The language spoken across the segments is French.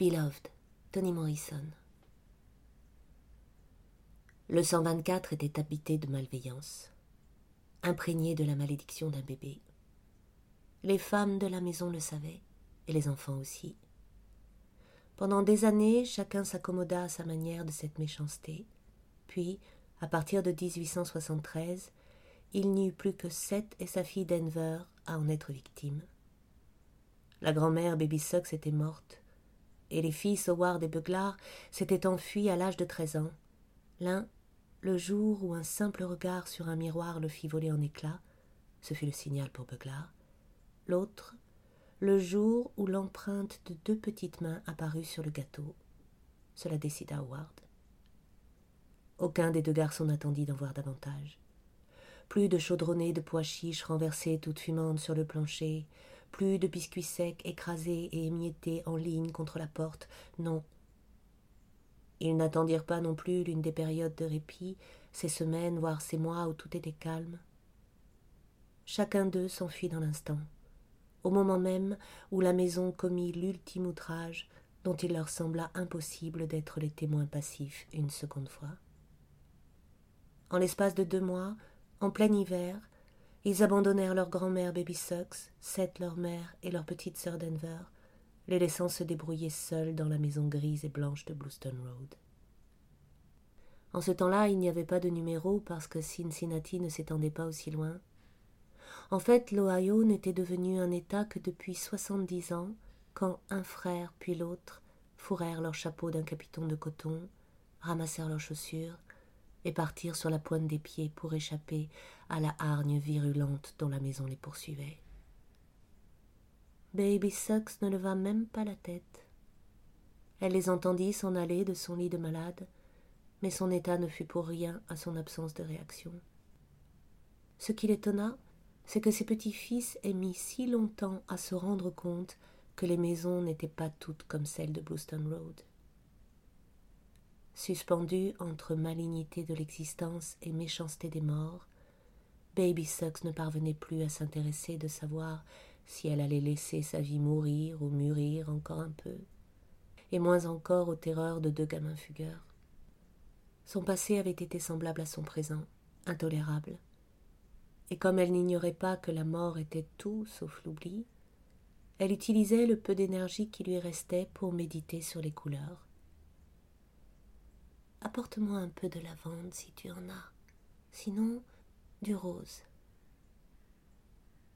Beloved, Tony Morrison. Le 124 était habité de malveillance, imprégné de la malédiction d'un bébé. Les femmes de la maison le savaient, et les enfants aussi. Pendant des années, chacun s'accommoda à sa manière de cette méchanceté. Puis, à partir de 1873, il n'y eut plus que Seth et sa fille Denver à en être victimes. La grand-mère Baby Sox était morte, et les fils Howard et Buglar s'étaient enfuis à l'âge de treize ans. L'un, le jour où un simple regard sur un miroir le fit voler en éclats, ce fut le signal pour Buglar. L'autre, le jour où l'empreinte de deux petites mains apparut sur le gâteau. Cela décida Howard. Aucun des deux garçons n'attendit d'en voir davantage. Plus de chaudronnées de pois chiches renversées toutes fumantes sur le plancher, plus de biscuits secs écrasés et émiettés en ligne contre la porte. Non. Ils n'attendirent pas non plus l'une des périodes de répit, ces semaines, voire ces mois où tout était calme. Chacun d'eux s'enfuit dans l'instant au moment même où la maison commit l'ultime outrage dont il leur sembla impossible d'être les témoins passifs une seconde fois. En l'espace de deux mois, en plein hiver, ils abandonnèrent leur grand-mère Baby Sucks, Seth leur mère et leur petite sœur Denver, les laissant se débrouiller seuls dans la maison grise et blanche de Bluestone Road. En ce temps-là, il n'y avait pas de numéro parce que Cincinnati ne s'étendait pas aussi loin, en fait, l'Ohio n'était devenu un État que depuis soixante-dix ans, quand un frère puis l'autre fourrèrent leur chapeau d'un capiton de coton, ramassèrent leurs chaussures et partirent sur la pointe des pieds pour échapper à la hargne virulente dont la maison les poursuivait. Baby Sucks ne leva même pas la tête. Elle les entendit s'en aller de son lit de malade, mais son état ne fut pour rien à son absence de réaction. Ce qui l'étonna, c'est que ses petits-fils aient mis si longtemps à se rendre compte que les maisons n'étaient pas toutes comme celles de Bluestone Road. Suspendue entre malignité de l'existence et méchanceté des morts, Baby Sucks ne parvenait plus à s'intéresser de savoir si elle allait laisser sa vie mourir ou mûrir encore un peu, et moins encore aux terreurs de deux gamins fugueurs. Son passé avait été semblable à son présent, intolérable, et comme elle n'ignorait pas que la mort était tout sauf l'oubli, elle utilisait le peu d'énergie qui lui restait pour méditer sur les couleurs. Apporte-moi un peu de lavande si tu en as, sinon du rose.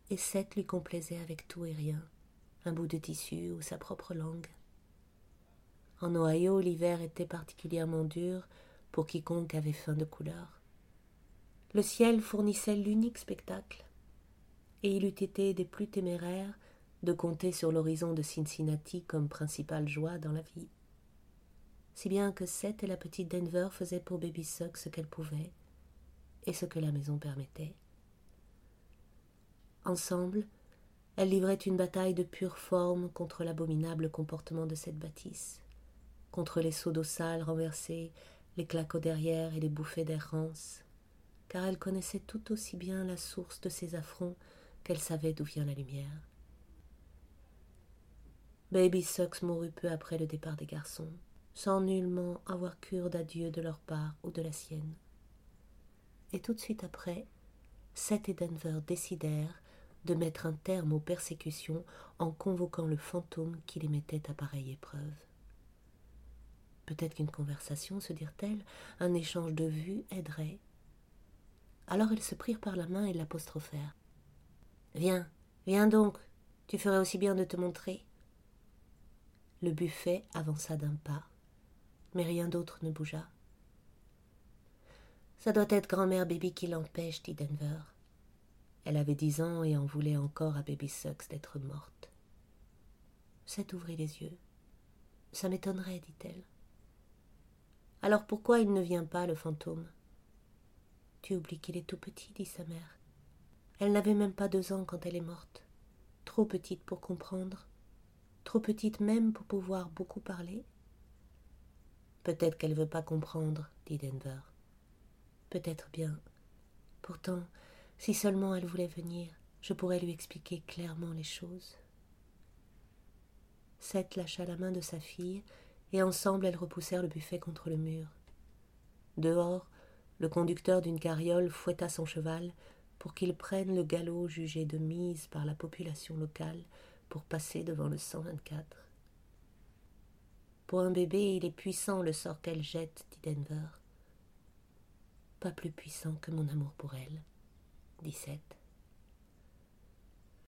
Et Seth lui complaisait avec tout et rien, un bout de tissu ou sa propre langue. En Ohio, l'hiver était particulièrement dur pour quiconque avait faim de couleur. Le ciel fournissait l'unique spectacle, et il eût été des plus téméraires de compter sur l'horizon de Cincinnati comme principale joie dans la vie. Si bien que Seth et la petite Denver faisaient pour Baby Sock ce qu'elles pouvaient et ce que la maison permettait. Ensemble, elles livraient une bataille de pure forme contre l'abominable comportement de cette bâtisse, contre les seaux d'eau sale renversés, les claques derrière et les bouffées d'air rance, car elle connaissait tout aussi bien la source de ces affronts qu'elle savait d'où vient la lumière. Baby Sucks mourut peu après le départ des garçons, sans nullement avoir cure d'adieu de leur part ou de la sienne. Et tout de suite après, Seth et Denver décidèrent de mettre un terme aux persécutions en convoquant le fantôme qui les mettait à pareille épreuve. Peut-être qu'une conversation, se dirent-elles, un échange de vues aiderait alors elles se prirent par la main et l'apostrophèrent. Viens, viens donc, tu ferais aussi bien de te montrer. Le buffet avança d'un pas, mais rien d'autre ne bougea. Ça doit être grand-mère Baby qui l'empêche, dit Denver. Elle avait dix ans et en voulait encore à Baby Sucks d'être morte. Seth ouvrit les yeux. Ça m'étonnerait, dit-elle. Alors pourquoi il ne vient pas, le fantôme? Tu oublies qu'il est tout petit, dit sa mère. Elle n'avait même pas deux ans quand elle est morte. Trop petite pour comprendre, trop petite même pour pouvoir beaucoup parler. Peut-être qu'elle ne veut pas comprendre, dit Denver. Peut-être bien. Pourtant, si seulement elle voulait venir, je pourrais lui expliquer clairement les choses. Seth lâcha la main de sa fille, et ensemble elles repoussèrent le buffet contre le mur. Dehors, le conducteur d'une carriole fouetta son cheval pour qu'il prenne le galop jugé de mise par la population locale pour passer devant le 124. Pour un bébé, il est puissant le sort qu'elle jette, dit Denver. Pas plus puissant que mon amour pour elle, dit Seth.